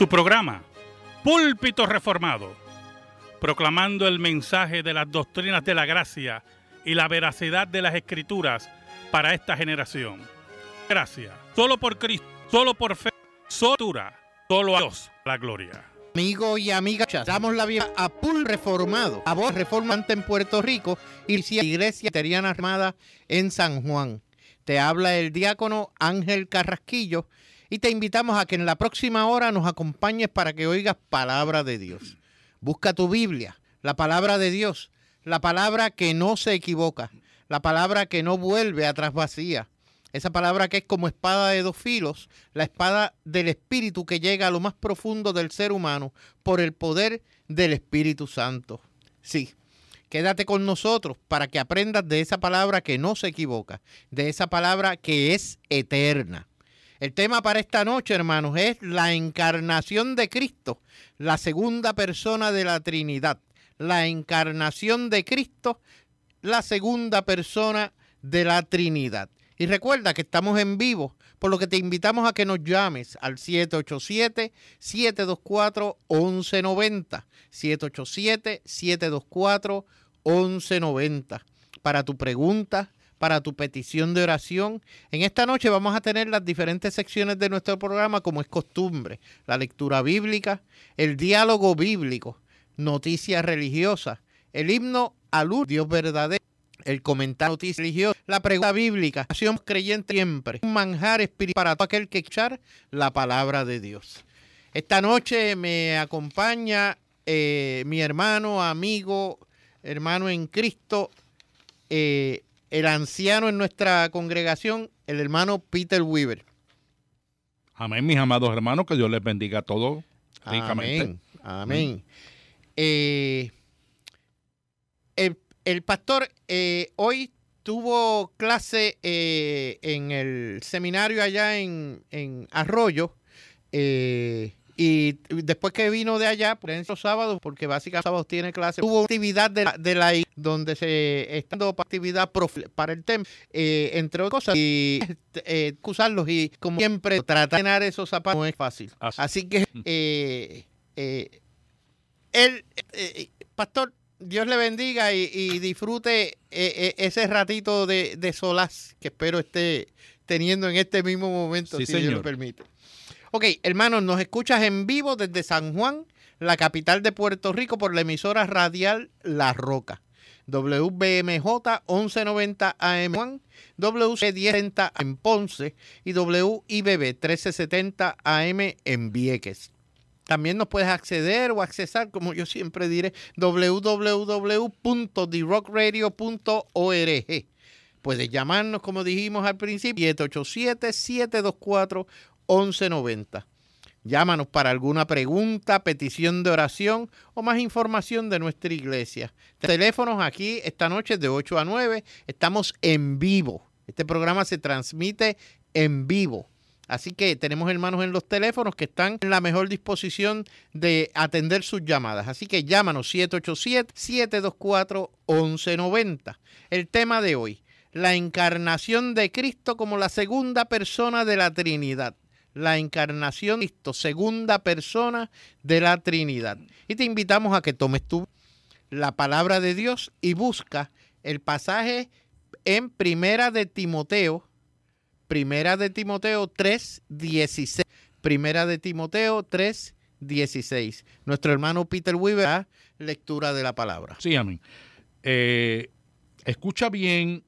Su programa, Púlpito Reformado, proclamando el mensaje de las doctrinas de la gracia y la veracidad de las escrituras para esta generación. Gracias. Solo por Cristo, solo por fe, solo, solo a Dios la gloria. Amigos y amigas, damos la bienvenida a Pul Reformado, a voz reformante en Puerto Rico y la Iglesia Teriana Armada en San Juan. Te habla el diácono Ángel Carrasquillo y te invitamos a que en la próxima hora nos acompañes para que oigas palabra de Dios. Busca tu Biblia, la palabra de Dios, la palabra que no se equivoca, la palabra que no vuelve atrás vacía esa palabra que es como espada de dos filos, la espada del Espíritu que llega a lo más profundo del ser humano por el poder del Espíritu Santo. Sí, quédate con nosotros para que aprendas de esa palabra que no se equivoca, de esa palabra que es eterna. El tema para esta noche, hermanos, es la encarnación de Cristo, la segunda persona de la Trinidad. La encarnación de Cristo, la segunda persona de la Trinidad. Y recuerda que estamos en vivo, por lo que te invitamos a que nos llames al 787-724-1190. 787-724-1190 para tu pregunta, para tu petición de oración. En esta noche vamos a tener las diferentes secciones de nuestro programa como es costumbre. La lectura bíblica, el diálogo bíblico, noticias religiosas, el himno al Dios verdadero el comentario religioso, la pregunta bíblica, acción creyente siempre, un manjar espiritual para todo aquel que echar la palabra de Dios. Esta noche me acompaña eh, mi hermano, amigo, hermano en Cristo, eh, el anciano en nuestra congregación, el hermano Peter Weaver. Amén, mis amados hermanos, que Dios les bendiga a todos. Amén. Amén. Eh, el el pastor eh, hoy tuvo clase eh, en el seminario allá en, Arroyo. Eh, y después que vino de allá, por los sábados, porque básicamente sábados tiene clase, hubo actividad de la, de la donde se está dando actividad para el tema, entre otras cosas, y excusarlos y como siempre, tratar de llenar esos zapatos no es fácil. Así, que el pastor Dios le bendiga y, disfrute eh, eh, ese ratito de, de, solaz que espero esté teniendo en este mismo momento, si Dios lo permite. Ok, hermanos, nos escuchas en vivo desde San Juan, la capital de Puerto Rico, por la emisora radial La Roca. WBMJ 1190 AM WC 1030 en Ponce y WIBB 1370 AM en Vieques. También nos puedes acceder o accesar, como yo siempre diré, www.therockradio.org. Puedes llamarnos, como dijimos al principio, 787-724-1190. Llámanos para alguna pregunta, petición de oración o más información de nuestra iglesia. Teléfonos aquí esta noche de 8 a 9. Estamos en vivo. Este programa se transmite en vivo. Así que tenemos hermanos en los teléfonos que están en la mejor disposición de atender sus llamadas. Así que llámanos 787-724-1190. El tema de hoy, la encarnación de Cristo como la segunda persona de la Trinidad. La encarnación de Cristo, segunda persona de la Trinidad. Y te invitamos a que tomes tú la palabra de Dios y busca el pasaje en Primera de Timoteo Primera de Timoteo 3:16. Primera de Timoteo 3:16. Nuestro hermano Peter Weaver, lectura de la palabra. Sí, amén. Eh, escucha bien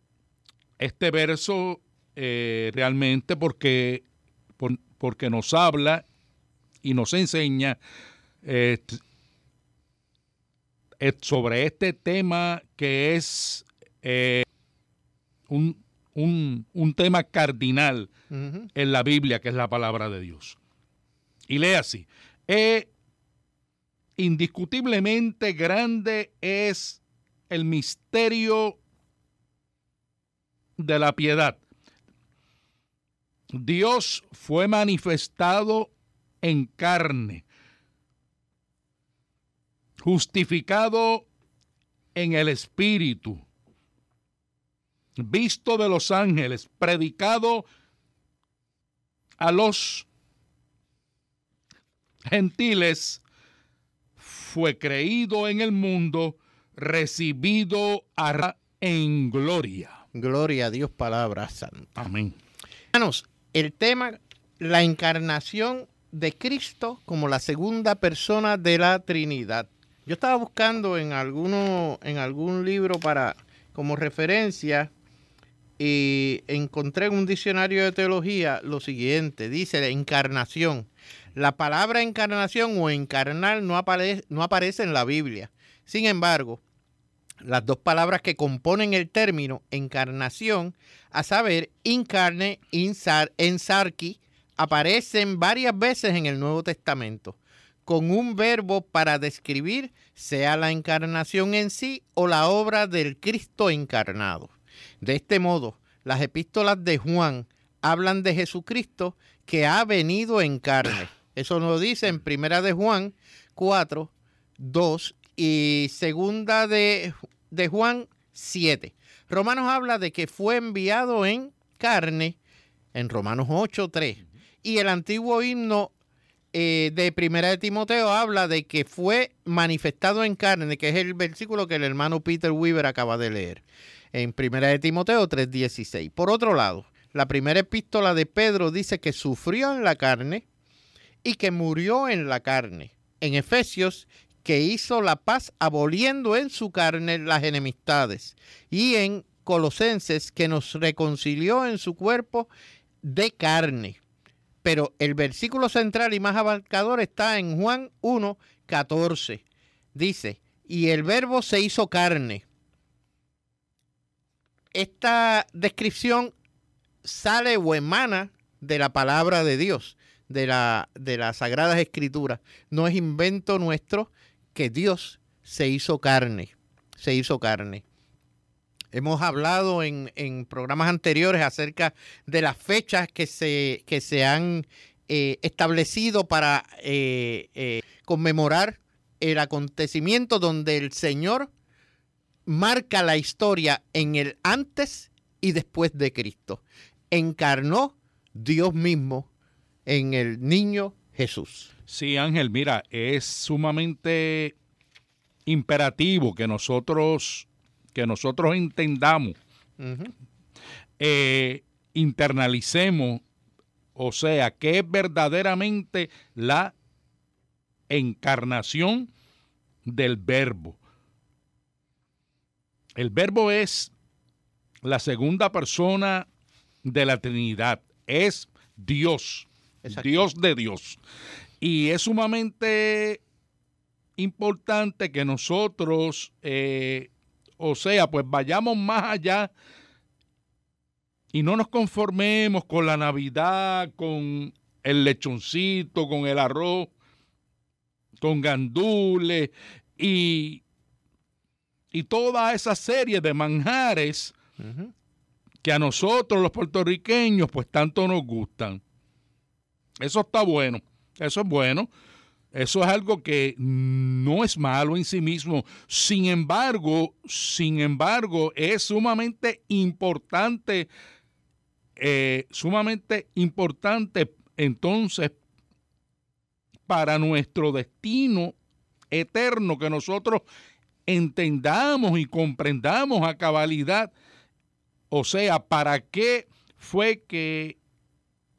este verso eh, realmente porque, porque nos habla y nos enseña eh, sobre este tema que es un, un, tema cardinal en la Biblia, que es la palabra de Dios. Y lee así. Indiscutiblemente grande es el misterio de la piedad. Dios fue manifestado en carne, justificado en el Espíritu visto de los ángeles, predicado a los gentiles, fue creído en el mundo, recibido en gloria. Gloria a Dios, palabra santa. Amén. Hermanos, el tema, la encarnación de Cristo como la segunda persona de la Trinidad. Yo estaba buscando en alguno, en algún libro para como referencia y encontré en un diccionario de teología lo siguiente, dice la encarnación. La palabra encarnación o encarnar no no aparece en la Biblia. Sin embargo, las dos palabras que componen el término encarnación, a saber, incarne, insar, ensarki, aparecen varias veces en el Nuevo Testamento, con un verbo para describir sea la encarnación en sí o la obra del Cristo encarnado. De este modo, las epístolas de Juan hablan de Jesucristo que ha venido en carne. Eso nos dice en Primera de Juan 4, 2 y Segunda de, de Juan 7. Romanos habla de que fue enviado en carne en Romanos 8, 3. Y el antiguo himno eh, de Primera de Timoteo habla de que fue manifestado en carne, que es el versículo que el hermano Peter Weaver acaba de leer en Primera de Timoteo 3:16. Por otro lado, la primera epístola de Pedro dice que sufrió en la carne y que murió en la carne. En Efesios, que hizo la paz aboliendo en su carne las enemistades. Y en Colosenses, que nos reconcilió en su cuerpo de carne. Pero el versículo central y más abarcador está en Juan 1, 14. Dice, y el verbo se hizo carne. Esta descripción sale o emana de la palabra de Dios, de, la, de las Sagradas Escrituras. No es invento nuestro que Dios se hizo carne, se hizo carne. Hemos hablado en, programas anteriores acerca de las fechas que se, que se han eh, establecido para eh, eh, conmemorar el acontecimiento donde el Señor marca la historia en el antes y después de Cristo. Encarnó Dios mismo en el niño Jesús. Sí, Ángel, mira, es sumamente imperativo que nosotros que nosotros entendamos, eh, internalicemos, o sea, que es verdaderamente la encarnación del verbo. El verbo es la segunda persona de la Trinidad, es Dios, Dios de Dios. Y es sumamente importante que nosotros eh, o sea, pues vayamos más allá y no nos conformemos con la Navidad, con el lechoncito, con el arroz, con gandules y, y toda esa serie de manjares que a nosotros los puertorriqueños pues tanto nos gustan. Eso está bueno, eso es bueno. Eso es algo que no es malo en sí mismo. Sin embargo, sin embargo, es sumamente importante, eh, sumamente importante entonces para nuestro destino eterno que nosotros entendamos y comprendamos a cabalidad. O sea, ¿para qué fue que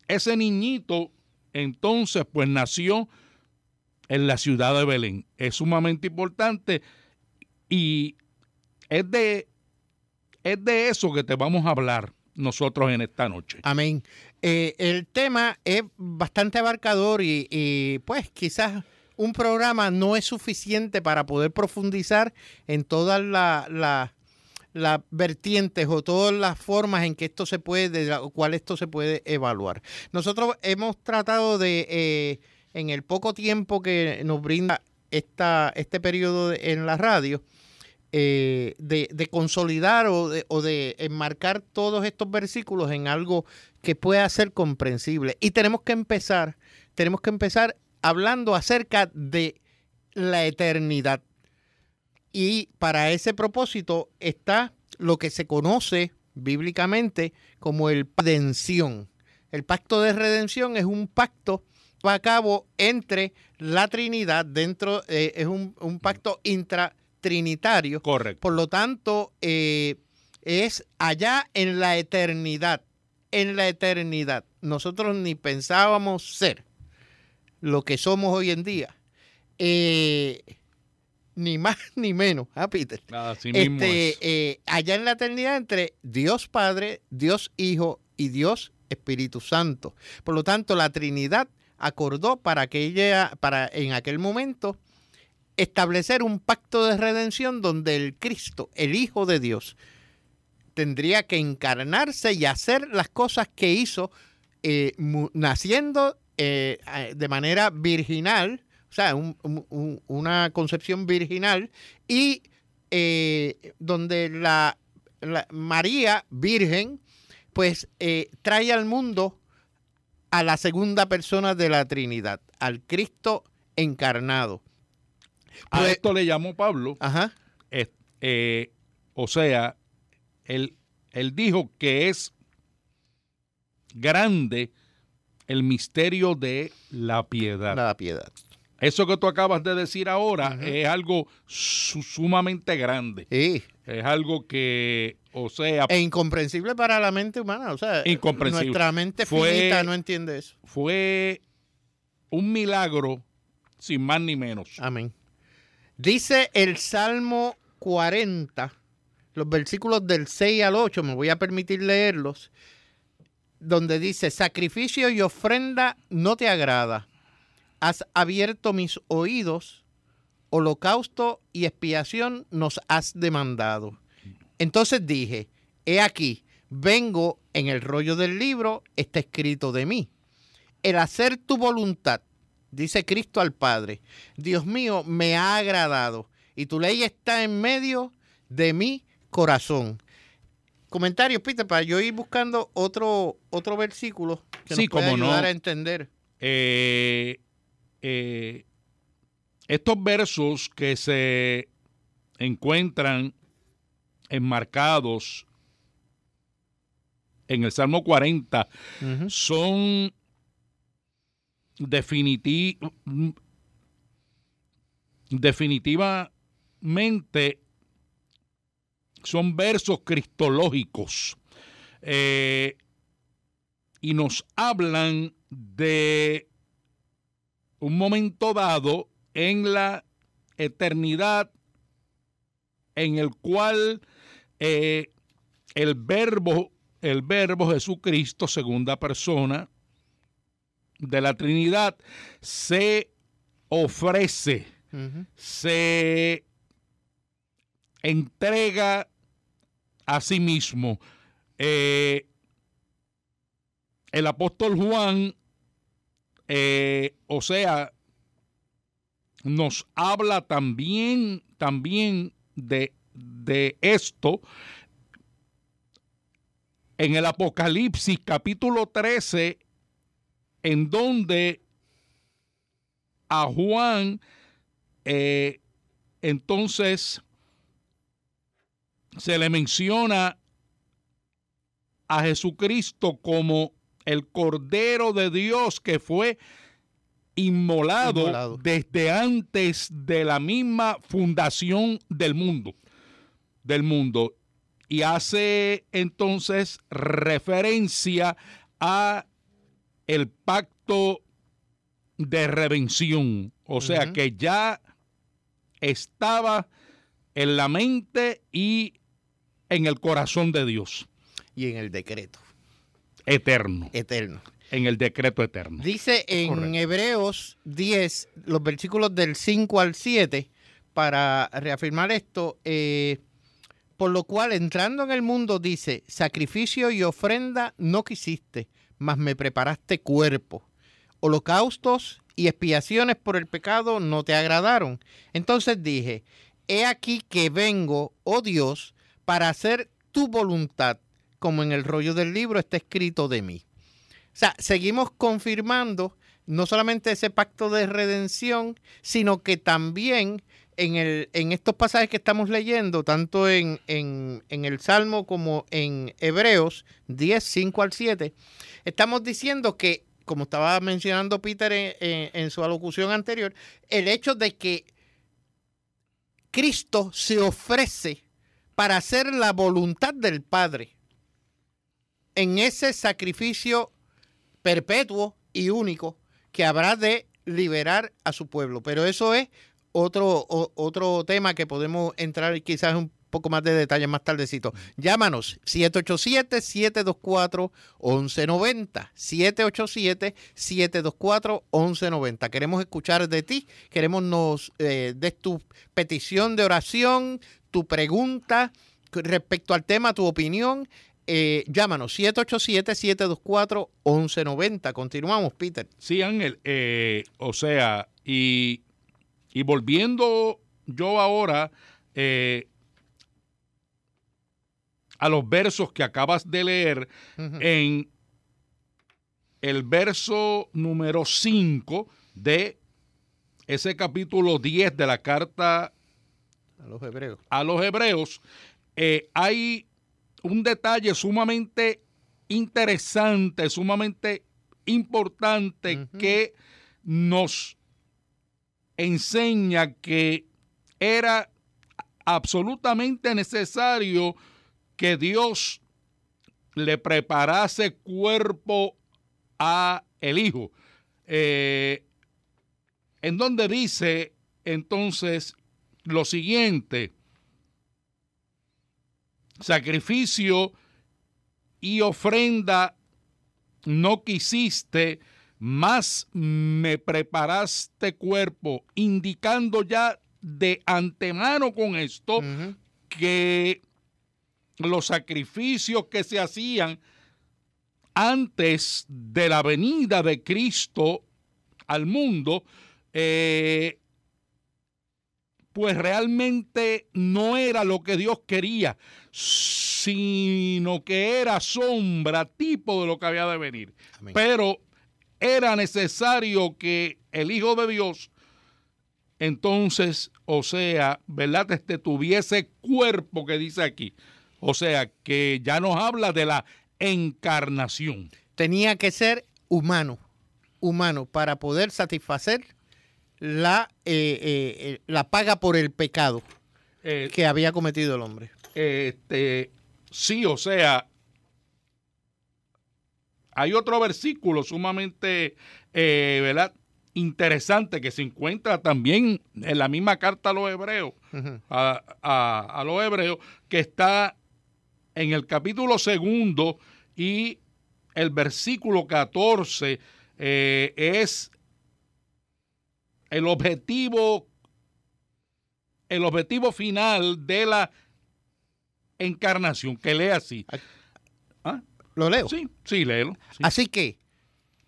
ese niñito entonces pues nació? en la ciudad de Belén. Es sumamente importante y es de, es de eso que te vamos a hablar nosotros en esta noche. Amén. Eh, el tema es bastante abarcador y, pues quizás un programa no es suficiente para poder profundizar en todas las vertientes o todas las formas en que esto se puede, de cual esto se puede evaluar. Nosotros hemos tratado de eh, en el poco tiempo que nos brinda esta, este periodo en la radio, eh, de, consolidar o de, o de enmarcar todos estos versículos en algo que pueda ser comprensible. Y tenemos que empezar, tenemos que empezar hablando acerca de la eternidad. Y para ese propósito está lo que se conoce bíblicamente como el redención. El pacto de redención es un pacto a cabo entre la Trinidad, dentro, eh, es un, un pacto intratrinitario. Correcto. Por lo tanto, eh, es allá en la eternidad, en la eternidad. Nosotros ni pensábamos ser lo que somos hoy en día. Eh, ni más ni menos, ¿ah, Peter? Así mismo Este, es. eh, allá en la eternidad entre Dios Padre, Dios Hijo y Dios Espíritu Santo. Por lo tanto, la Trinidad acordó para que ella, para en aquel momento, establecer un pacto de redención donde el Cristo, el Hijo de Dios, tendría que encarnarse y hacer las cosas que hizo eh, naciendo eh, de manera virginal, o sea, un- un- un- una concepción virginal, y eh, donde la, la María Virgen, pues eh, trae al mundo a la segunda persona de la Trinidad, al Cristo encarnado. A Pues- esto le llamó Pablo, Ajá, eh, o sea, él, él dijo que es grande el misterio de la piedad. la piedad. Eso que tú acabas de decir ahora es algo su- sumamente grande. Sí. Es algo que, o sea, E incomprensible para la mente humana. O sea, Incomprensible. nuestra mente Fue- finita no entiende eso. fue un milagro sin más ni menos. Amén. Dice el Salmo 40, los versículos del 6 al 8, me voy a permitir leerlos, donde dice, sacrificio y ofrenda no te agrada. Has abierto mis oídos, holocausto y expiación nos has demandado. Entonces dije, he aquí, vengo en el rollo del libro, está escrito de mí. El hacer tu voluntad, dice Cristo al Padre, Dios mío, me ha agradado y tu ley está en medio de mi corazón. Comentarios, Peter, para yo ir buscando otro, otro versículo que Sí, nos pueda cómo no. ayudar a entender. Eh, eh, estos versos que se encuentran enmarcados en el Salmo 40 Ujú. son definiti- definitivamente son versos cristológicos eh, y nos hablan de un momento dado en la eternidad en el cual eh, el verbo, el verbo Jesucristo, segunda persona de la Trinidad, se ofrece, se entrega a sí mismo. Eh, el apóstol Juan, eh, o sea, nos habla también, también de, de esto en el Apocalipsis capítulo 13, en donde a Juan eh, entonces se le menciona a Jesucristo como el Cordero de Dios que fue inmolado, Inmolado. desde antes de la misma fundación del mundo, del mundo. Y hace entonces referencia a el pacto de redención. O sea que ya estaba en la mente y en el corazón de Dios, Y en el decreto eterno, eterno. en el decreto eterno. Dice en Correcto. Hebreos 10, los versículos del 5 al 7, para reafirmar esto, eh, por lo cual entrando en el mundo dice, sacrificio y ofrenda no quisiste, mas me preparaste cuerpo. Holocaustos y expiaciones por el pecado no te agradaron. Entonces dije, he aquí que vengo, oh Dios, para hacer tu voluntad, como en el rollo del libro está escrito de mí. O sea, seguimos confirmando no solamente ese pacto de redención, sino que también en, el, en estos pasajes que estamos leyendo, tanto en, en- en el Salmo como en Hebreos 10, 5 al 7, estamos diciendo que como estaba mencionando Peter en, su alocución anterior, el hecho de que Cristo se ofrece para hacer la voluntad del Padre en ese sacrificio perpetuo y único que habrá de liberar a su pueblo. Pero eso es otro, otro tema que podemos entrar quizás un poco más de detalle más tardecito. Llámanos 787-724-1190. 787-724-1190. Queremos escuchar de ti, queremos nos eh, des tu petición de oración, tu pregunta respecto al tema, tu opinión. Eh, llámanos 787-724-1190. Continuamos, Peter. Sí, Ángel. Eh, o sea, y, y volviendo yo ahora eh, a los versos que acabas de leer en el verso número 5 de ese capítulo 10 de la carta a los hebreos. A los hebreos eh, hay un detalle sumamente interesante, sumamente importante que nos enseña que era absolutamente necesario que Dios le preparase cuerpo a el Hijo. Eh, en donde dice entonces lo siguiente, sacrificio y ofrenda no quisiste, más me preparaste cuerpo, indicando ya de antemano con esto que los sacrificios que se hacían antes de la venida de Cristo al mundo, eh, pues realmente no era lo que Dios quería, sino que era sombra, tipo de lo que había de venir. Pero era necesario que el Hijo de Dios, entonces, o sea, ¿verdad? Este tuviese cuerpo que dice aquí. O sea, que ya nos habla de la encarnación. Tenía que ser humano, humano, para poder satisfacer la, eh, eh, la paga por el pecado eh, que había cometido el hombre. Este, sí, o sea, hay otro versículo sumamente, ¿verdad? Interesante que se encuentra también en la misma carta a los hebreos, a, los hebreos, que está en el capítulo segundo y el versículo 14 es el objetivo, el objetivo final de la encarnación, que lee así. ¿Ah? ¿Lo leo? Sí, sí, léelo. Así que,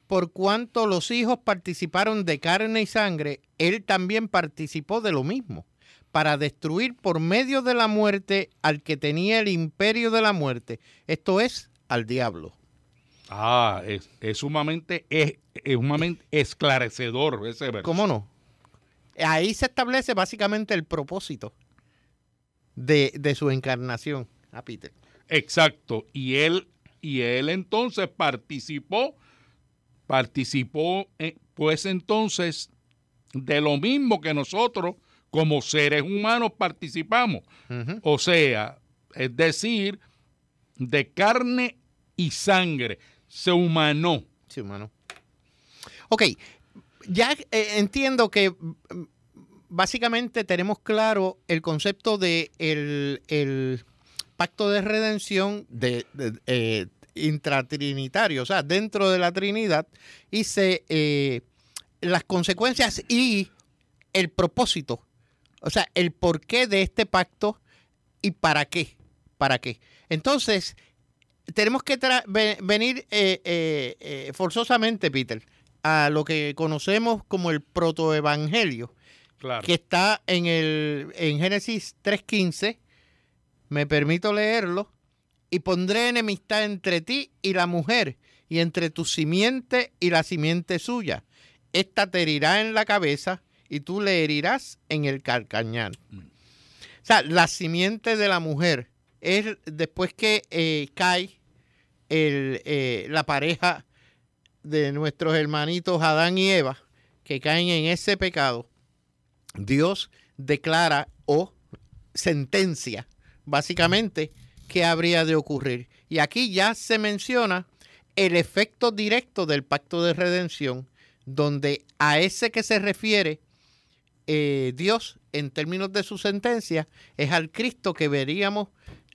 por cuanto los hijos participaron de carne y sangre, él también participó de lo mismo, para destruir por medio de la muerte al que tenía el imperio de la muerte, esto es, al diablo. Ah, es, sumamente, es, sumamente esclarecedor ese verso. ¿Cómo no? Ahí se establece básicamente el propósito de, su encarnación a Peter. Exacto. Y él, y él entonces participó, participó, eh, pues entonces, de lo mismo que nosotros como seres humanos participamos. O sea, es decir, de carne y sangre. Se humanó. Se humanó. Ok, ya eh, entiendo que mm, básicamente tenemos claro el concepto de el, pacto de redención de, eh, intratrinitario, o sea, dentro de la Trinidad, y se, eh, las consecuencias y el propósito, o sea, el porqué de este pacto y para qué, para qué. Entonces, tenemos que venir forzosamente, Peter, a lo que conocemos como el protoevangelio, que está en, el, en Génesis 3.15. Me permito leerlo. Y pondré enemistad entre ti y la mujer, y entre tu simiente y la simiente suya. Esta te herirá en la cabeza y tú le herirás en el calcañar. Mm. O sea, la simiente de la mujer es después que eh, cae el, eh, la pareja de nuestros hermanitos Adán y Eva, que caen en ese pecado, Dios declara o sentencia, básicamente, qué habría de ocurrir. Y aquí ya se menciona el efecto directo del pacto de redención, donde a ese que se refiere eh, Dios en términos de su sentencia es al Cristo que veríamos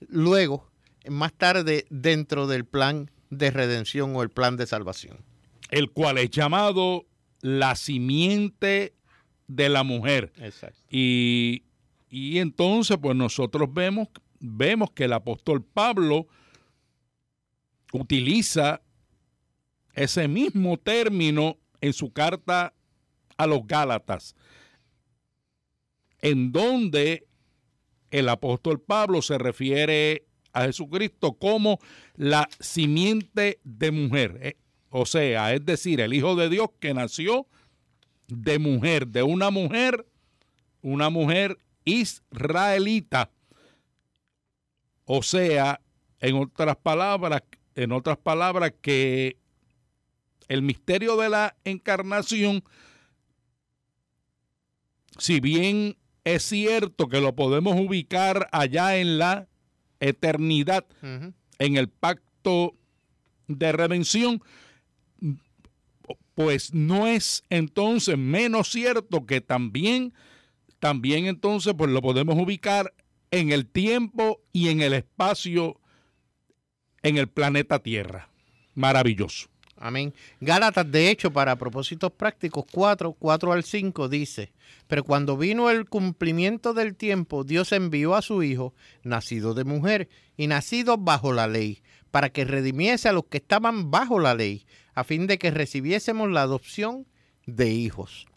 luego, más tarde, dentro del plan de redención o el plan de salvación. El cual es llamado la simiente de la mujer. Exacto. Y, y entonces, pues nosotros vemos, vemos que el apóstol Pablo utiliza ese mismo término en su carta a los Gálatas, en donde el apóstol Pablo se refiere a Jesucristo como la simiente de mujer. O sea, es decir, el Hijo de Dios que nació de mujer, de una mujer, una mujer israelita. O sea, en otras palabras, en otras palabras, que el misterio de la encarnación, si bien es cierto que lo podemos ubicar allá en la eternidad, en el pacto de redención, pues no es entonces menos cierto que también, también entonces pues lo podemos ubicar en el tiempo y en el espacio en el planeta Tierra. Maravilloso. Amén. Gálatas, de hecho, para propósitos prácticos, 4, 4 al 5 dice, pero cuando vino el cumplimiento del tiempo, Dios envió a su Hijo, nacido de mujer y nacido bajo la ley, para que redimiese a los que estaban bajo la ley, a fin de que recibiésemos la adopción de hijos.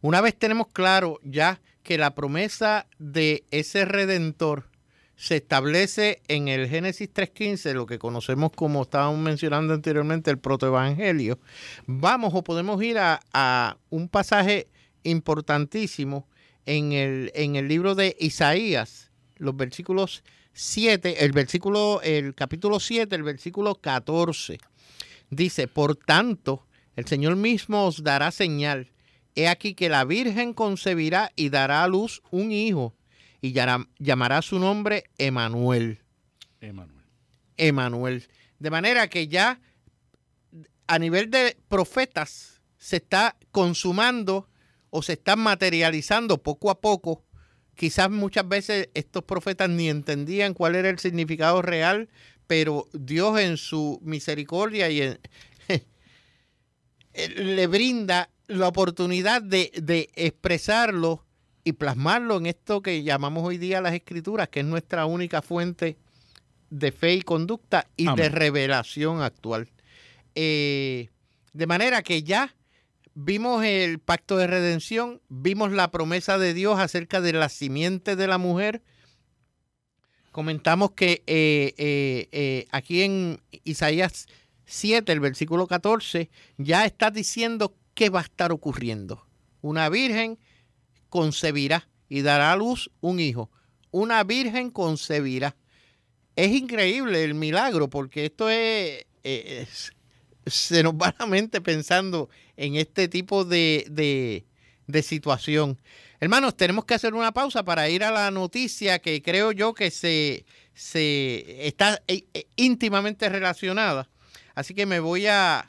Una vez tenemos claro ya que la promesa de ese redentor se establece en el Génesis 3.15, lo que conocemos como estábamos mencionando anteriormente, el protoevangelio, vamos o podemos ir a, un pasaje importantísimo en el, en el libro de Isaías, los versículos 7, el versículo, el capítulo 7, el versículo 14. Dice, por tanto, el Señor mismo os dará señal. He aquí que la Virgen concebirá y dará a luz un hijo y llamará su nombre Emanuel. Emanuel. Emanuel. De manera que ya a nivel de profetas se está consumando o se está materializando poco a poco. Quizás muchas veces estos profetas ni entendían cuál era el significado real, pero Dios en su misericordia y le brinda la oportunidad de, de expresarlo y plasmarlo en esto que llamamos hoy día las escrituras, que es nuestra única fuente de fe y conducta y de revelación actual. Eh, de manera que ya vimos el pacto de redención, vimos la promesa de Dios acerca de la simiente de la mujer. Comentamos que eh, eh, aquí en Isaías 7, el versículo 14, ya está diciendo qué va a estar ocurriendo. Una virgen concebirá y dará a luz un hijo. Una virgen concebirá. Es increíble el milagro porque esto es, se nos va la mente pensando en este tipo de, de, situación. Hermanos, tenemos que hacer una pausa para ir a la noticia que creo yo que se, se está eh, eh, íntimamente relacionada. Así que me voy a,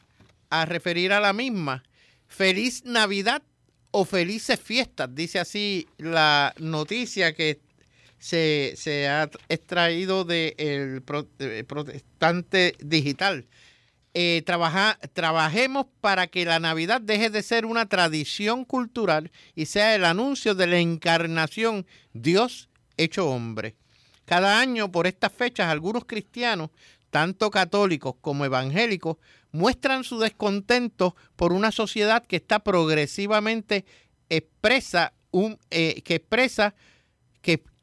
a referir a la misma. Feliz Navidad o felices fiestas, dice así la noticia que se, ha extraído del protestante digital. Eh, trabajemos para que la Navidad deje de ser una tradición cultural y sea el anuncio de la encarnación Dios hecho hombre. Cada año por estas fechas algunos cristianos, tanto católicos como evangélicos, muestran su descontento por una sociedad que está progresivamente expresa un eh, que expresa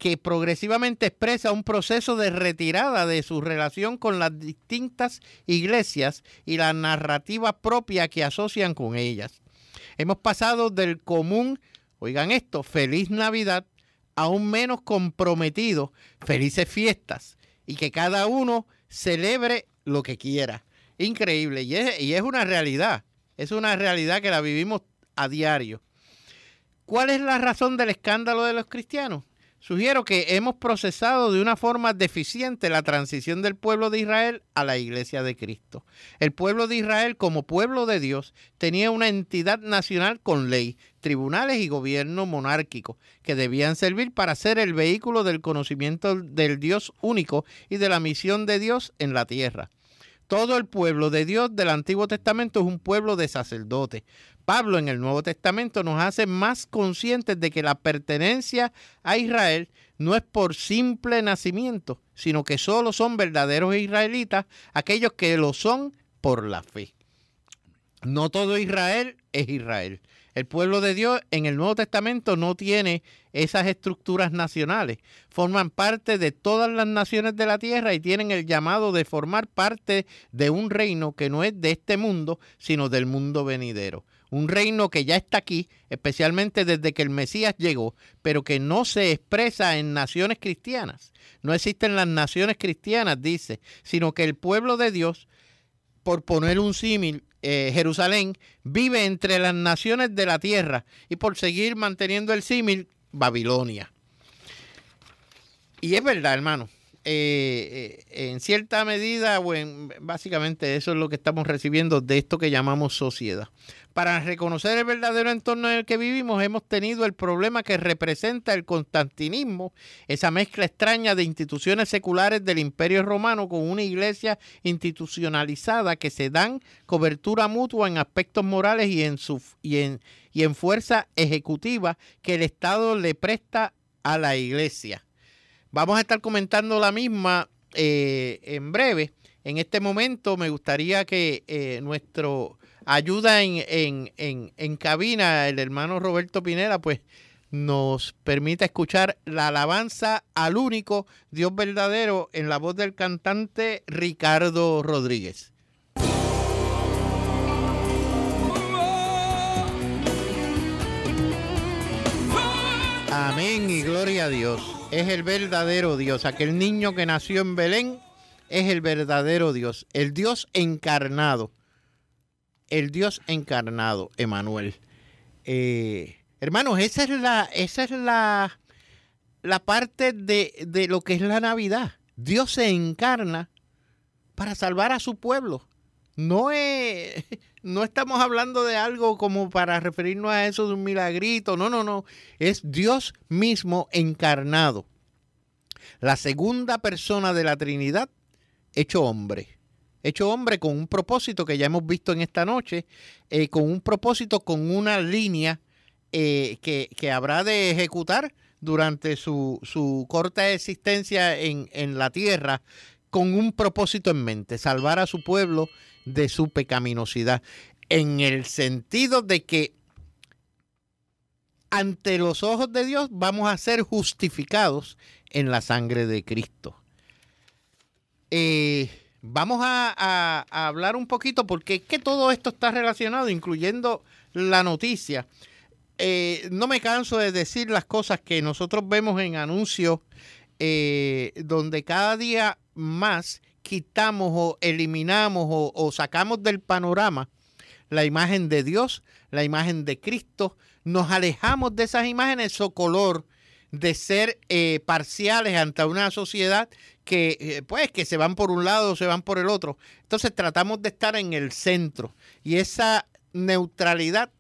que, progresivamente expresa un proceso de retirada de su relación con las distintas iglesias y la narrativa propia que asocian con ellas. Hemos pasado del común, oigan esto, feliz Navidad, a un menos comprometido, felices fiestas, y que cada uno celebre lo que quiera. Increíble. Y es, y es una realidad. Es una realidad que la vivimos a diario. ¿Cuál es la razón del escándalo de los cristianos? Sugiero que hemos procesado de una forma deficiente la transición del pueblo de Israel a la iglesia de Cristo. El pueblo de Israel como pueblo de Dios tenía una entidad nacional con ley, tribunales y gobierno monárquico, que debían servir para ser el vehículo del conocimiento del Dios único y de la misión de Dios en la tierra. Todo el pueblo de Dios del Antiguo Testamento es un pueblo de sacerdotes, Pablo en el Nuevo Testamento nos hace más conscientes de que la pertenencia a Israel no es por simple nacimiento, sino que solo son verdaderos israelitas aquellos que lo son por la fe. No todo Israel es Israel. El pueblo de Dios en el Nuevo Testamento no tiene esas estructuras nacionales. Forman parte de todas las naciones de la tierra y tienen el llamado de formar parte de un reino que no es de este mundo, sino del mundo venidero un reino que ya está aquí, especialmente desde que el Mesías llegó, pero que no se expresa en naciones cristianas. No existen las naciones cristianas, dice, sino que el pueblo de Dios, por poner un símil, eh, Jerusalén, vive entre las naciones de la tierra y por seguir manteniendo el símil, Babilonia. Y es verdad, hermano. Eh, eh, en cierta medida, bueno, básicamente eso es lo que estamos recibiendo de esto que llamamos sociedad. Para reconocer el verdadero entorno en el que vivimos, hemos tenido el problema que representa el constantinismo, esa mezcla extraña de instituciones seculares del Imperio Romano con una iglesia institucionalizada que se dan cobertura mutua en aspectos morales y en, su, y en, y en fuerza ejecutiva que el Estado le presta a la iglesia. Vamos a estar comentando la misma eh, en breve. En este momento me gustaría que eh, nuestro ayuda en, en, cabina, el hermano Roberto Pineda, pues nos permita escuchar la alabanza al único Dios verdadero en la voz del cantante Ricardo Rodríguez. Amén y gloria a Dios. Es el verdadero Dios. Aquel niño que nació en Belén es el verdadero Dios. El Dios encarnado el Dios encarnado, Emanuel. Eh, hermanos, esa es la, esa es la, la parte de, de lo que es la Navidad. Dios se encarna para salvar a su pueblo. No, es, no estamos hablando de algo como para referirnos a eso de un milagrito. No, no, no. Es Dios mismo encarnado. La segunda persona de la Trinidad hecho hombre hecho hombre con un propósito que ya hemos visto en esta noche, eh, con un propósito, con una línea eh, que, habrá de ejecutar durante su, su corta existencia en, en, la tierra, con un propósito en mente, salvar a su pueblo de su pecaminosidad, en el sentido de que ante los ojos de Dios vamos a ser justificados en la sangre de Cristo. Eh, Vamos a, hablar un poquito porque es que todo esto está relacionado, incluyendo la noticia. Eh, no me canso de decir las cosas que nosotros vemos en anuncios eh, donde cada día más quitamos o eliminamos o, sacamos del panorama la imagen de Dios, la imagen de Cristo, nos alejamos de esas imágenes o color de ser eh, parciales ante una sociedad que eh, pues que se van por un lado o se van por el otro. Entonces tratamos de estar en el centro y esa neutralidad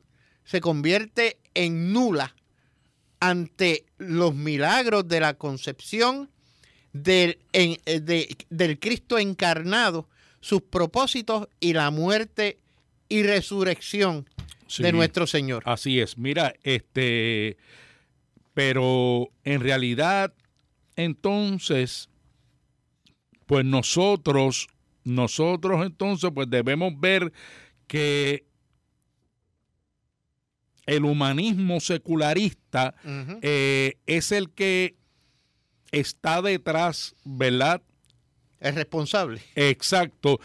se convierte en nula ante los milagros de la concepción del, eh, del Cristo encarnado, sus propósitos y la muerte y resurrección de nuestro Señor. Así es. Mira, este pero en realidad, entonces, pues nosotros, nosotros entonces, pues debemos ver que el humanismo secularista eh, es el que está detrás, ¿verdad? Es responsable. Exacto.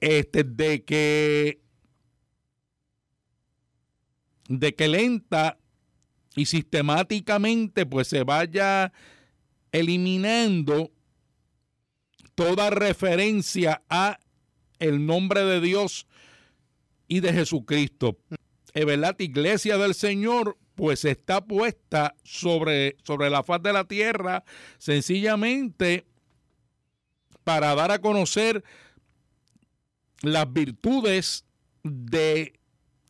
Este, de que de que lenta y sistemáticamente pues se vaya eliminando toda referencia a el nombre de Dios y de Jesucristo. Es verdad, iglesia del Señor, pues está puesta sobre, sobre la faz de la tierra, sencillamente para dar a conocer las virtudes de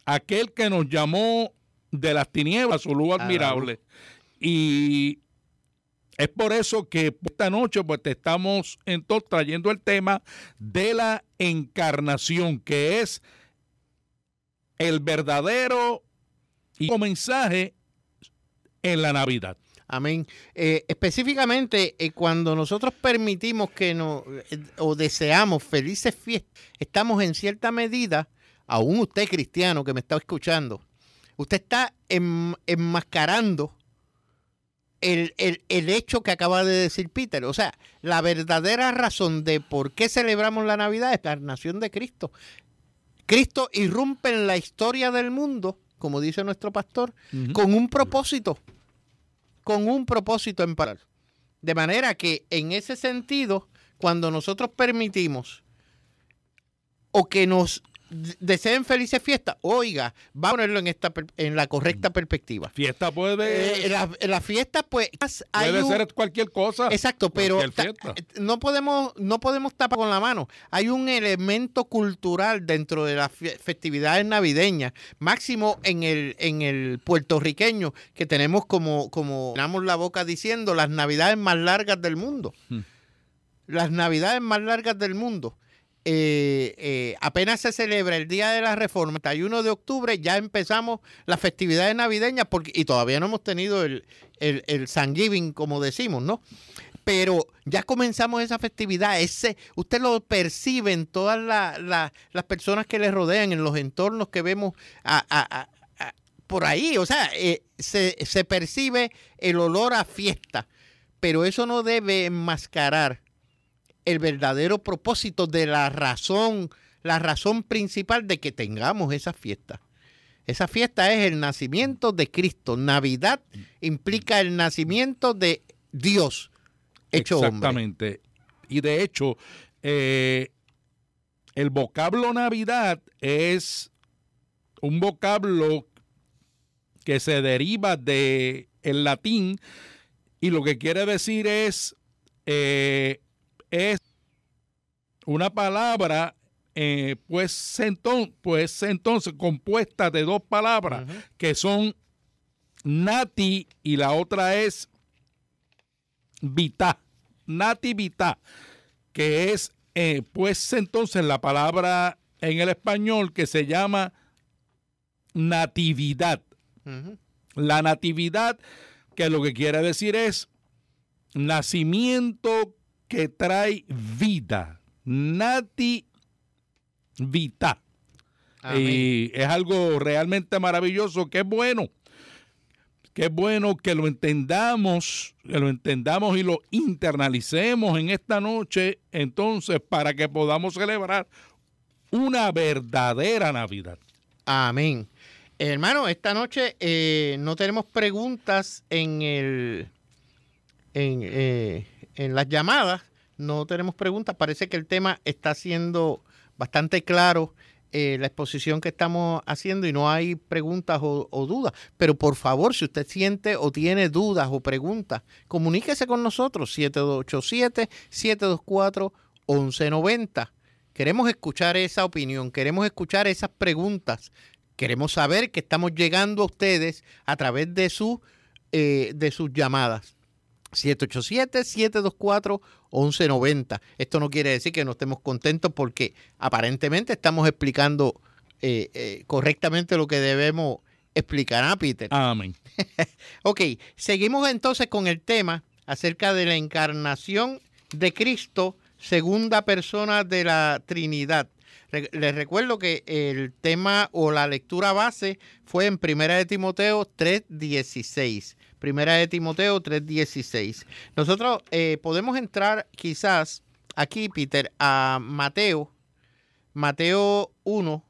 aquel que nos llamó de las tinieblas, su luz admirable. Y es por eso que esta noche pues te estamos entonces trayendo el tema de la encarnación, que es el verdadero mensaje en la Navidad. Amén. Eh, específicamente, eh, cuando nosotros permitimos que nos eh, o deseamos felices fiestas, estamos en cierta medida, aún usted cristiano que me está escuchando, usted está enmascarando el, el, hecho que acaba de decir Peter. O sea, la verdadera razón de por qué celebramos la Navidad es la nación de Cristo. Cristo irrumpe en la historia del mundo, como dice nuestro pastor, con un propósito, con un propósito en parar. De manera que en ese sentido, cuando nosotros permitimos o que nos deseen felices fiestas, oiga, va a ponerlo en esta en la correcta perspectiva. Fiesta puede. Eh, la, fiesta, pues. puede ser cualquier cosa. Exacto, pero no podemos, no podemos tapar con la mano. Hay un elemento cultural dentro de las festividades navideñas, máximo en el, en el puertorriqueño, que tenemos como, como damos la boca diciendo las navidades más largas del mundo. Hmm. Las navidades más largas del mundo. Eh, eh, apenas se celebra el Día de la Reforma, 31 de octubre, ya empezamos las festividades navideñas porque, y todavía no hemos tenido el, el, el como decimos, ¿no? Pero ya comenzamos esa festividad, ese, usted lo percibe en todas las personas que le rodean, en los entornos que vemos por ahí, o sea, eh, se, se percibe el olor a fiesta, pero eso no debe enmascarar el verdadero propósito de la razón, la razón principal de que tengamos esa fiesta. Esa fiesta es el nacimiento de Cristo. Navidad implica el nacimiento de Dios hecho Exactamente. Y de hecho, eh, el vocablo Navidad es un vocablo que se deriva de latín y lo que quiere decir es eh, es una palabra eh, pues, entonces, pues entonces compuesta de dos palabras que son nati y la otra es vita, nati vita, que es eh, pues entonces la palabra en el español que se llama natividad. La natividad, que lo que quiere decir es nacimiento que trae vida. Nati Vita. Y es algo realmente maravilloso, que es bueno. Que es bueno que lo entendamos, que lo entendamos y lo internalicemos en esta noche, entonces, para que podamos celebrar una verdadera Navidad. Amén. Hermano, esta noche eh, no tenemos preguntas en el en, eh, en las llamadas no tenemos preguntas. Parece que el tema está siendo bastante claro. Eh, la exposición que estamos haciendo y no hay preguntas o, dudas. Pero por favor, si usted siente o tiene dudas o preguntas, comuníquese con nosotros 7287-724-1190. Queremos escuchar esa opinión, queremos escuchar esas preguntas, queremos saber que estamos llegando a ustedes a través de, su, eh, de sus llamadas. 787-724-1190. Esto no quiere decir que no estemos contentos porque aparentemente estamos explicando eh, eh, correctamente lo que debemos explicar, ¿ah, Peter? Amén. ok, seguimos entonces con el tema acerca de la encarnación de Cristo, segunda persona de la Trinidad. Les recuerdo que el tema o la lectura base fue en Primera de Timoteo 3.16. Primera de Timoteo 3.16. Nosotros eh, podemos entrar quizás aquí, Peter, a Mateo, Mateo 1,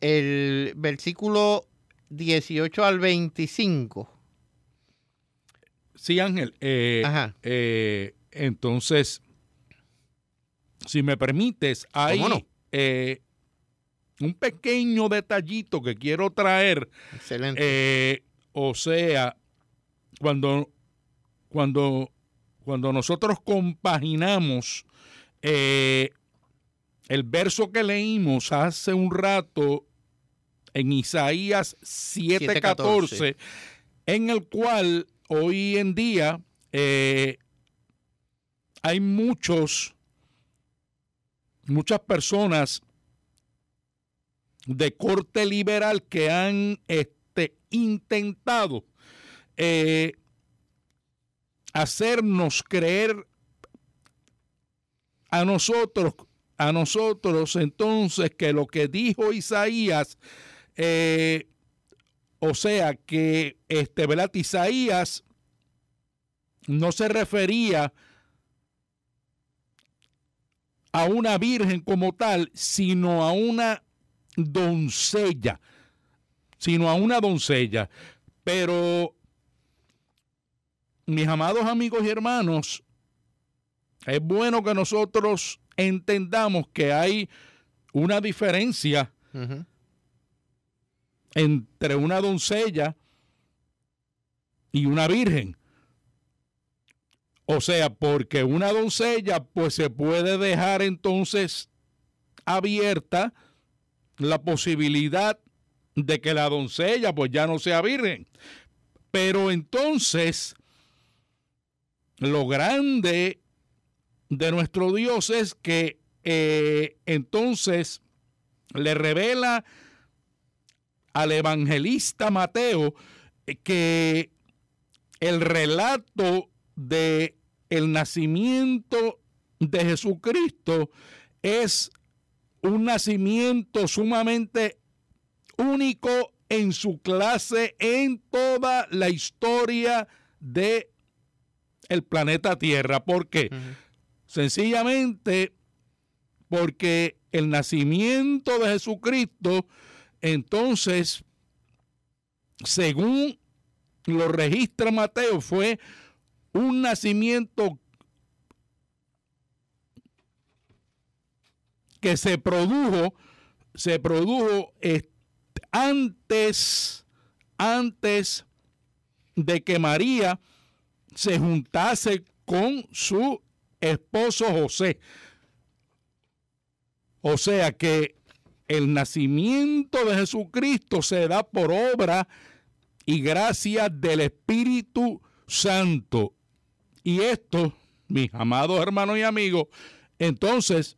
el versículo 18 al 25. Sí, Ángel. Eh, eh, entonces, si me permites, hay eh, un pequeño detallito que quiero traer. Excelente. O sea, cuando, cuando, cuando nosotros compaginamos eh, el verso que leímos hace un rato en Isaías 7:14, en el cual hoy en día eh, hay muchos, muchas personas de corte liberal que han intentado eh, hacernos creer a nosotros, a nosotros entonces que lo que dijo Isaías, eh, o sea que este, ¿verdad? Isaías no se refería a una virgen como tal, sino a una doncella, sino a una doncella. Pero, mis amados amigos y hermanos, es bueno que nosotros entendamos que hay una diferencia entre una doncella y una virgen. O sea, porque una doncella pues se puede dejar entonces abierta la posibilidad de que la doncella pues ya no sea virgen. Pero entonces, lo grande de nuestro Dios es que eh, entonces le revela al evangelista Mateo que el relato de el nacimiento de Jesucristo es un nacimiento sumamente único en su clase en toda la historia de el planeta Tierra. ¿Por qué? Sencillamente porque el nacimiento de Jesucristo, entonces, según lo registra Mateo, fue un nacimiento que se produjo, se produjo antes, antes de que María se juntase con su esposo José. O sea que el nacimiento de Jesucristo se da por obra y gracia del Espíritu Santo. Y esto, mis amados hermanos y amigos, entonces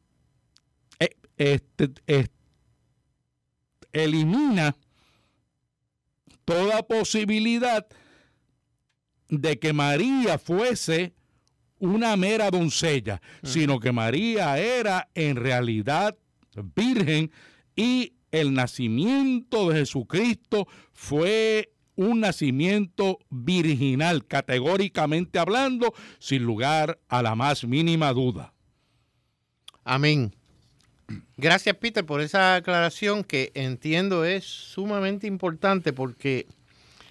este, elimina toda posibilidad de que María fuese una mera doncella, sino que María era en realidad virgen y el nacimiento de Jesucristo fue un nacimiento virginal, categóricamente hablando, sin lugar a la más mínima duda. Amén. Gracias, Peter, por esa aclaración que entiendo es sumamente importante porque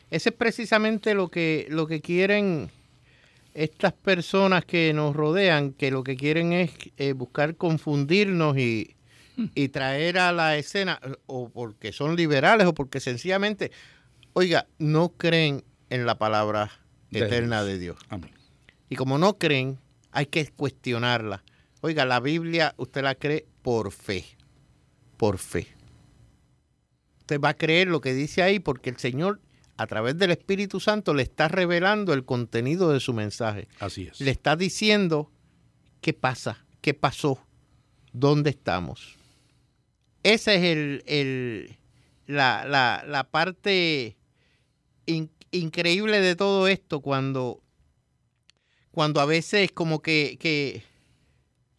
ese es precisamente lo que, lo que quieren estas personas que nos rodean, que lo que quieren es eh, buscar confundirnos y, y traer a la escena, o porque son liberales o porque sencillamente, oiga, no creen en la palabra eterna de Dios. Y como no creen, hay que cuestionarla. Oiga, la Biblia usted la cree por fe, por fe. Usted va a creer lo que dice ahí porque el Señor a través del Espíritu Santo le está revelando el contenido de su mensaje. Así es. Le está diciendo qué pasa, qué pasó, dónde estamos. Esa es el, la, parte increíble de todo esto cuando, cuando a veces como que, que,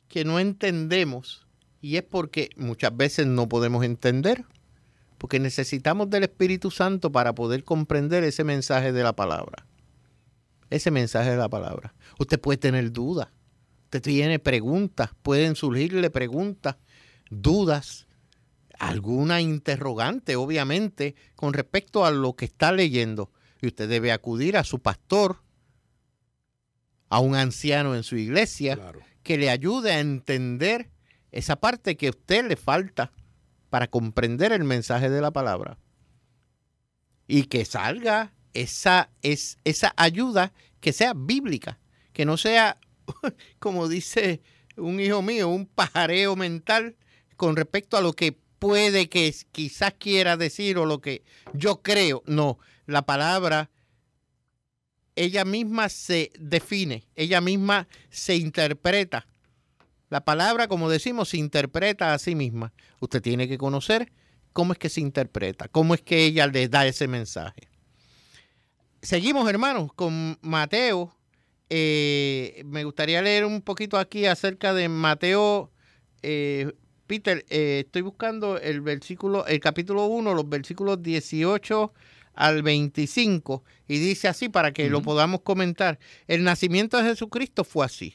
que no entendemos y es porque muchas veces no podemos entender, porque necesitamos del Espíritu Santo para poder comprender ese mensaje de la palabra. Ese mensaje de la palabra. Usted puede tener dudas, usted tiene preguntas, pueden surgirle preguntas, dudas, alguna interrogante, obviamente, con respecto a lo que está leyendo. Y usted debe acudir a su pastor, a un anciano en su iglesia, que le ayude a entender esa parte que a usted le falta para comprender el mensaje de la palabra. Y que salga esa, es, esa ayuda que sea bíblica, que no sea, como dice un hijo mío, un pajareo mental con respecto a lo que puede que quizás quiera decir o lo que yo creo. No, la palabra, ella misma se define, ella misma se interpreta. La palabra, como decimos, se interpreta a sí misma. Usted tiene que conocer cómo es que se interpreta, cómo es que ella le da ese mensaje. Seguimos, hermanos, con Mateo. Eh, me gustaría leer un poquito aquí acerca de Mateo eh, Peter, eh, estoy buscando el versículo, el capítulo 1, los versículos 18 al 25, y dice así para que lo podamos comentar. El nacimiento de Jesucristo fue así.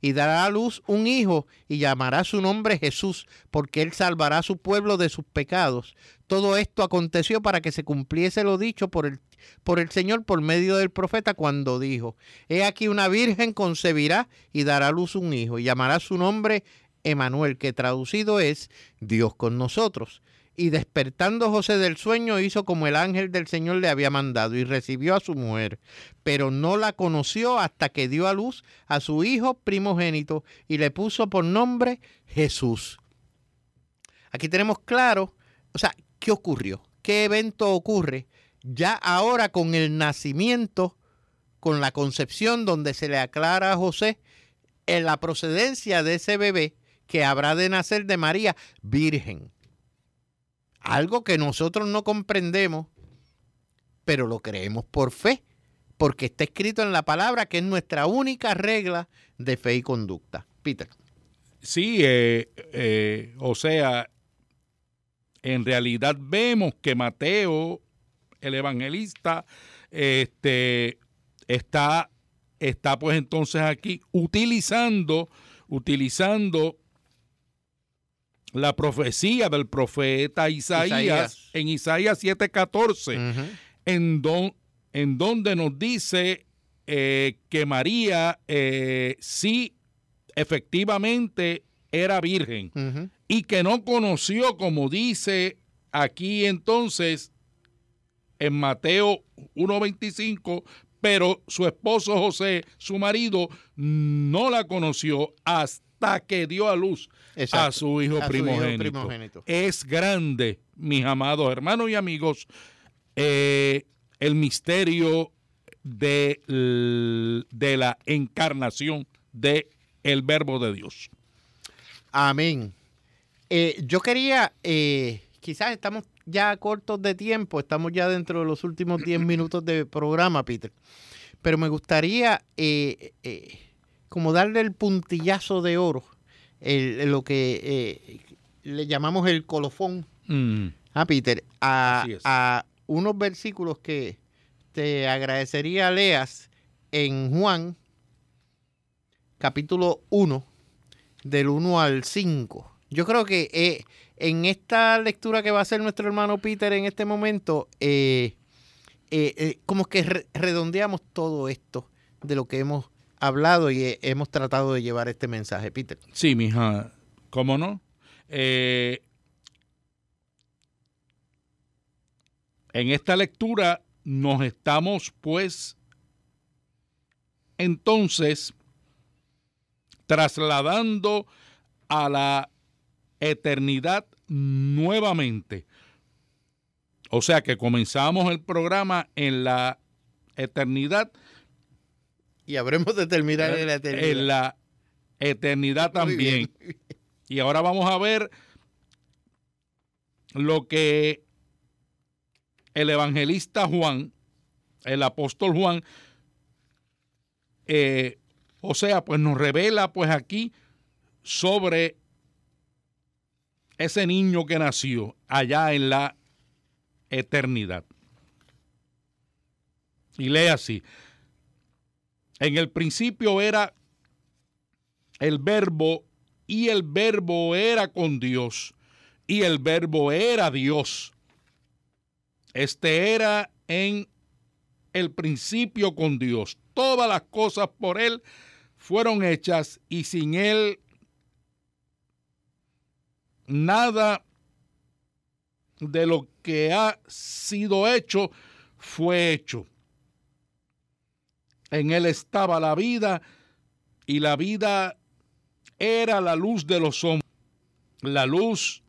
Y dará a luz un hijo y llamará su nombre Jesús, porque él salvará a su pueblo de sus pecados. Todo esto aconteció para que se cumpliese lo dicho por el, por el Señor por medio del profeta cuando dijo, He aquí una virgen concebirá y dará a luz un hijo y llamará su nombre Emanuel, que traducido es Dios con nosotros. Y despertando José del sueño hizo como el ángel del Señor le había mandado y recibió a su mujer, pero no la conoció hasta que dio a luz a su hijo primogénito y le puso por nombre Jesús. Aquí tenemos claro, o sea, ¿qué ocurrió? ¿Qué evento ocurre? Ya ahora con el nacimiento, con la concepción donde se le aclara a José en la procedencia de ese bebé que habrá de nacer de María virgen algo que nosotros no comprendemos, pero lo creemos por fe, porque está escrito en la palabra que es nuestra única regla de fe y conducta. Peter. Sí, eh, eh, o sea, en realidad vemos que Mateo, el evangelista, este, está, está pues entonces aquí utilizando, utilizando la profecía del profeta Isaías, en Isaías 7:14, en, en donde nos dice eh, que María eh, sí efectivamente era virgen y que no conoció, como dice aquí entonces en Mateo 1.25, pero su esposo José, su marido, no la conoció hasta que dio a luz a, su, hijo, primogénito. Es grande, mis amados hermanos y amigos, eh, el misterio de, de, la encarnación de el verbo de Dios. Amén. Eh, yo quería, eh, quizás estamos ya cortos de tiempo, estamos ya dentro de los últimos 10 minutos de programa, Peter, pero me gustaría como darle el puntillazo de oro lo que eh, le llamamos el colofón mm. a Peter, a, unos versículos que te agradecería leas en Juan, capítulo 1, del 1 al 5. Yo creo que eh, en esta lectura que va a hacer nuestro hermano Peter en este momento, eh, como que redondeamos todo esto de lo que hemos hablado y hemos tratado de llevar este mensaje, Peter. Sí, mija, ¿cómo no? Eh, en esta lectura nos estamos pues entonces trasladando a la eternidad nuevamente. O sea que comenzamos el programa en la eternidad y habremos de terminar en la eternidad. En la eternidad también. Y ahora vamos a ver lo que el evangelista Juan, el apóstol Juan, eh, o sea, pues nos revela pues aquí sobre ese niño que nació allá en la eternidad. Y lee así. En el principio era el verbo y el verbo era con Dios y el verbo era Dios. Este era en el principio con Dios. Todas las cosas por Él fueron hechas y sin Él nada de lo que ha sido hecho fue hecho. En Él estaba la vida y la vida era la luz de los hombres. La luz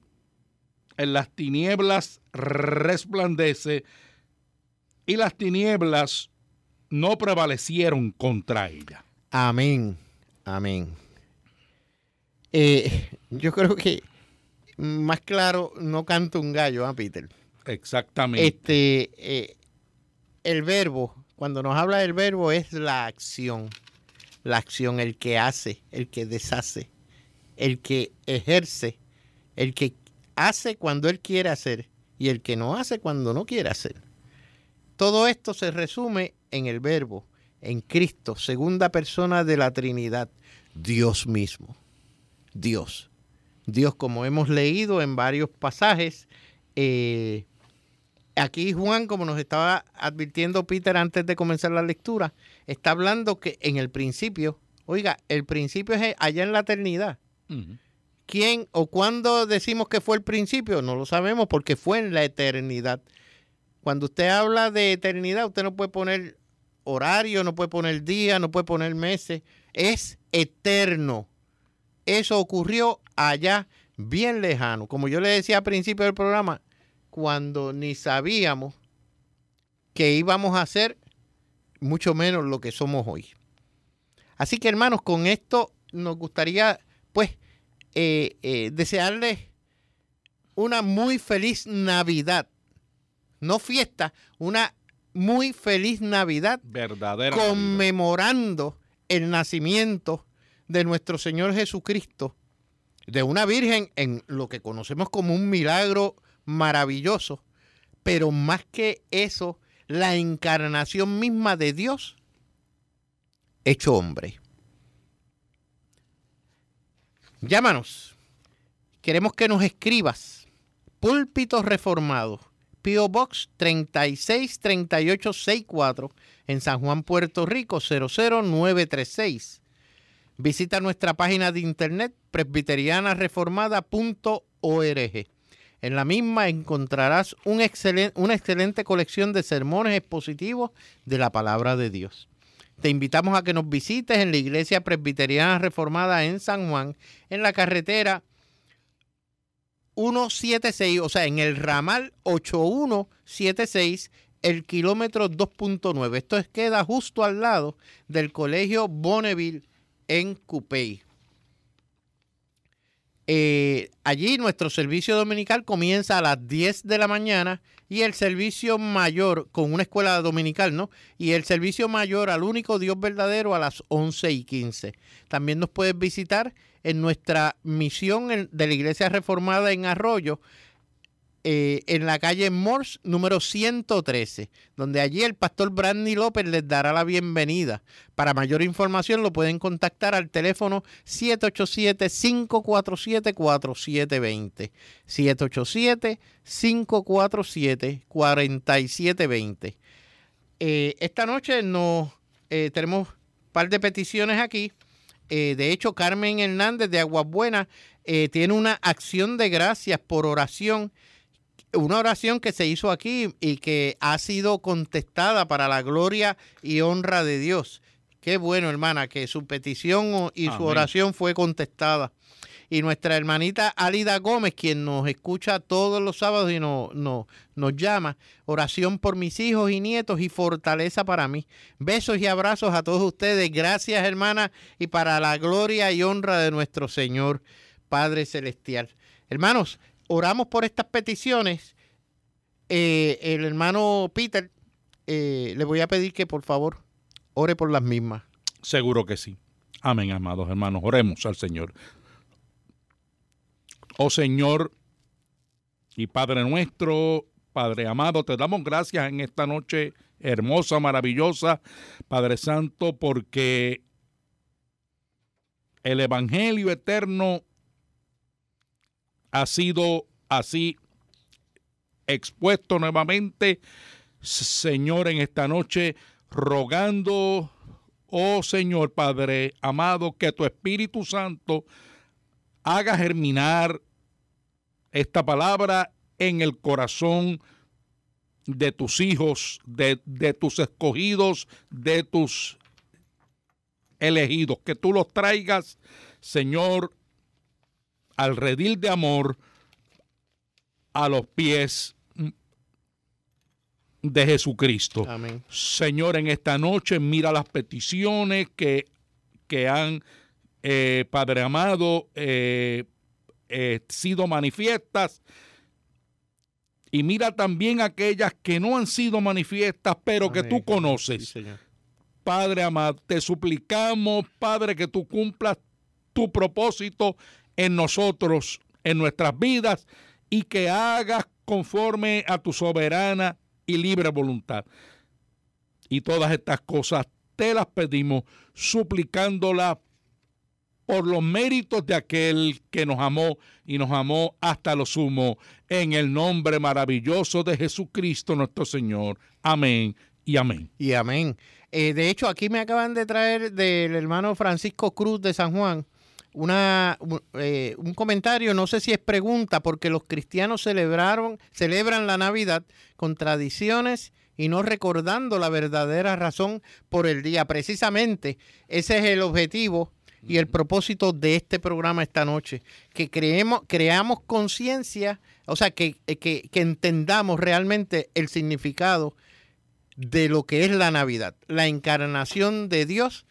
en las tinieblas resplandece y las tinieblas no prevalecieron contra ella. Amén, amén. Eh, yo creo que más claro no canta un gallo, ¿ah, Peter? Exactamente. Este, eh, el verbo, cuando nos habla del verbo, es la acción. La acción, el que hace, el que deshace, el que ejerce, el que hace cuando él quiere hacer y el que no hace cuando no quiere hacer. Todo esto se resume en el verbo, en Cristo, segunda persona de la Trinidad, Dios mismo. Dios. Dios, como hemos leído en varios pasajes, eh, aquí Juan, como nos estaba advirtiendo Peter antes de comenzar la lectura, está hablando que en el principio, oiga, el principio es allá en la eternidad. ¿Quién o cuándo decimos que fue el principio? No lo sabemos porque fue en la eternidad. Cuando usted habla de eternidad, usted no puede poner horario, no puede poner día, no puede poner meses. Es eterno. Eso ocurrió allá bien lejano. Como yo le decía al principio del programa, cuando ni sabíamos que íbamos a hacer mucho menos lo que somos hoy. Así que hermanos, con esto nos gustaría pues eh, eh, desearles una muy feliz Navidad. No fiesta, una muy feliz Navidad. Verdadera. Conmemorando el nacimiento de nuestro Señor Jesucristo, de una virgen en lo que conocemos como un milagro maravilloso, pero más que eso, la encarnación misma de Dios hecho hombre. Llámanos. Queremos que nos escribas. Púlpito Reformado. P.O. Box 363864 en San Juan, Puerto Rico 00936. Visita nuestra página de internet presbiterianareformada.org. En la misma encontrarás un una excelente colección de sermones expositivos de la palabra de Dios. Te invitamos a que nos visites en la Iglesia Presbiteriana Reformada en San Juan, en la carretera 176, o sea, en el ramal 8176, el kilómetro 2.9. Esto queda justo al lado del Colegio Bonneville en Cupey. Eh, allí nuestro servicio dominical comienza a las 10 de la mañana y el servicio mayor con una escuela dominical, ¿no? Y el servicio mayor al único Dios verdadero a las 11 y 15. También nos puedes visitar en nuestra misión de la Iglesia Reformada en Arroyo, eh, en la calle Morse número 113, donde allí el pastor Brandy López les dará la bienvenida. Para mayor información lo pueden contactar al teléfono 787-547-4720. 787-547-4720. Eh, esta noche nos eh, tenemos un par de peticiones aquí. de hecho, Carmen Hernández de Aguas Buenas tiene una acción de gracias por oración una oración que se hizo aquí y que ha sido contestada para la gloria y honra de Dios. Qué bueno, hermana, que su petición y su oración fue contestada. Y nuestra hermanita Alida Gómez, quien nos escucha todos los sábados y nos, nos, nos llama, oración por mis hijos y nietos y fortaleza para mí. Besos y abrazos a todos ustedes. Gracias, hermana, y para la gloria y honra de nuestro Señor Padre Celestial. Hermanos, oramos por estas peticiones. Eh, el hermano Peter, eh, le voy a pedir que por favor ore por las mismas. Seguro que sí. Amén, amados hermanos. Oremos al Señor. Oh Señor, y Padre nuestro, Padre amado, te damos gracias en esta noche hermosa, maravillosa, Padre Santo, porque el Evangelio eterno ha sido así expuesto nuevamente, Señor, en esta noche, rogando, oh Señor Padre amado, que tu Espíritu Santo haga germinar esta palabra en el corazón de tus hijos, de, tus escogidos, de tus elegidos, que tú los traigas, Señor, al redil de amor, a los pies de Jesucristo. Amén. Señor, en esta noche mira las peticiones que, que han, eh, Padre amado, eh, eh, sido manifiestas. Y mira también aquellas que no han sido manifiestas, pero que tú conoces. Padre amado, te suplicamos, Padre, que tú cumplas tu propósito en nosotros, en nuestras vidas, y que hagas conforme a tu soberana y libre voluntad. Y todas estas cosas te las pedimos suplicándolas por los méritos de aquel que nos amó y nos amó hasta lo sumo, en el nombre maravilloso de Jesucristo nuestro Señor. Amén y amén. Y amén. Eh, de hecho, aquí me acaban de traer del hermano Francisco Cruz de San Juan una, eh, un comentario, no sé si es pregunta, porque los cristianos celebraron, celebran la Navidad con tradiciones y no recordando la verdadera razón por el día. Precisamente ese es el objetivo y el propósito de este programa esta noche, que creemos, creamos conciencia, o sea, que, que, que entendamos realmente el significado de lo que es la Navidad, la encarnación de Dios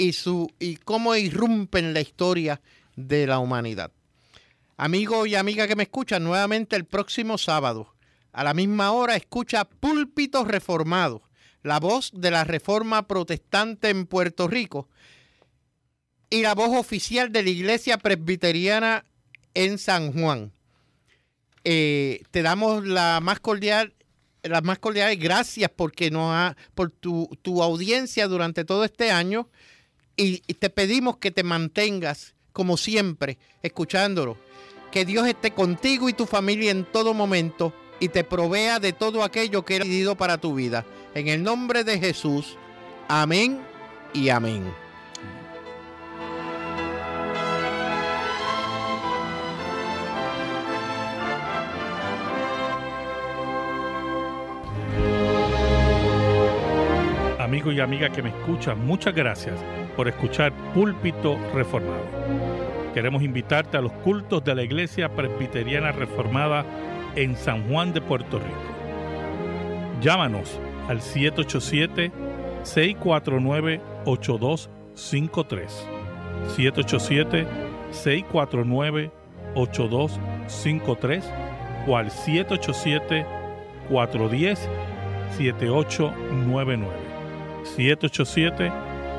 y, su, y cómo irrumpen la historia de la humanidad. Amigo y amiga que me escuchan, nuevamente el próximo sábado, a la misma hora, escucha Púlpito Reformado, la voz de la Reforma Protestante en Puerto Rico y la voz oficial de la Iglesia Presbiteriana en San Juan. Eh, te damos la más cordial las más cordiales gracias porque nos ha, por tu, tu audiencia durante todo este año y, te pedimos que te mantengas, como siempre, escuchándolo. Que Dios esté contigo y tu familia en todo momento y te provea de todo aquello que ha decidido para tu vida. En el nombre de Jesús. Amén y amén. Amigo y amiga que me escuchan, muchas gracias por escuchar Púlpito Reformado. Queremos invitarte a los cultos de la Iglesia Presbiteriana Reformada en San Juan de Puerto Rico. Llámanos al 787-649-8253. 787-649-8253 o al 787-410-7899. 787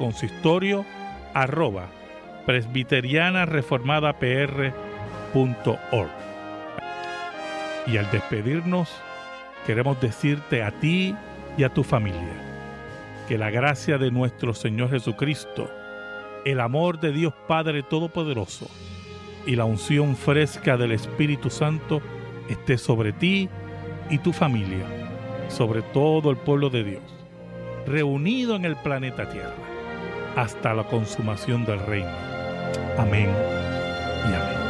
consistorio arroba presbiterianareformadapr.org. Y al despedirnos, queremos decirte a ti y a tu familia que la gracia de nuestro Señor Jesucristo, el amor de Dios Padre Todopoderoso y la unción fresca del Espíritu Santo esté sobre ti y tu familia, sobre todo el pueblo de Dios, reunido en el planeta Tierra hasta la consumación del reino. Amén y amén.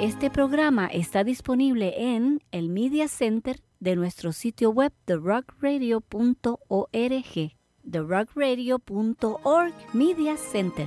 Este programa está disponible en el Media Center de nuestro sitio web therockradio.org therockradio.org Media Center.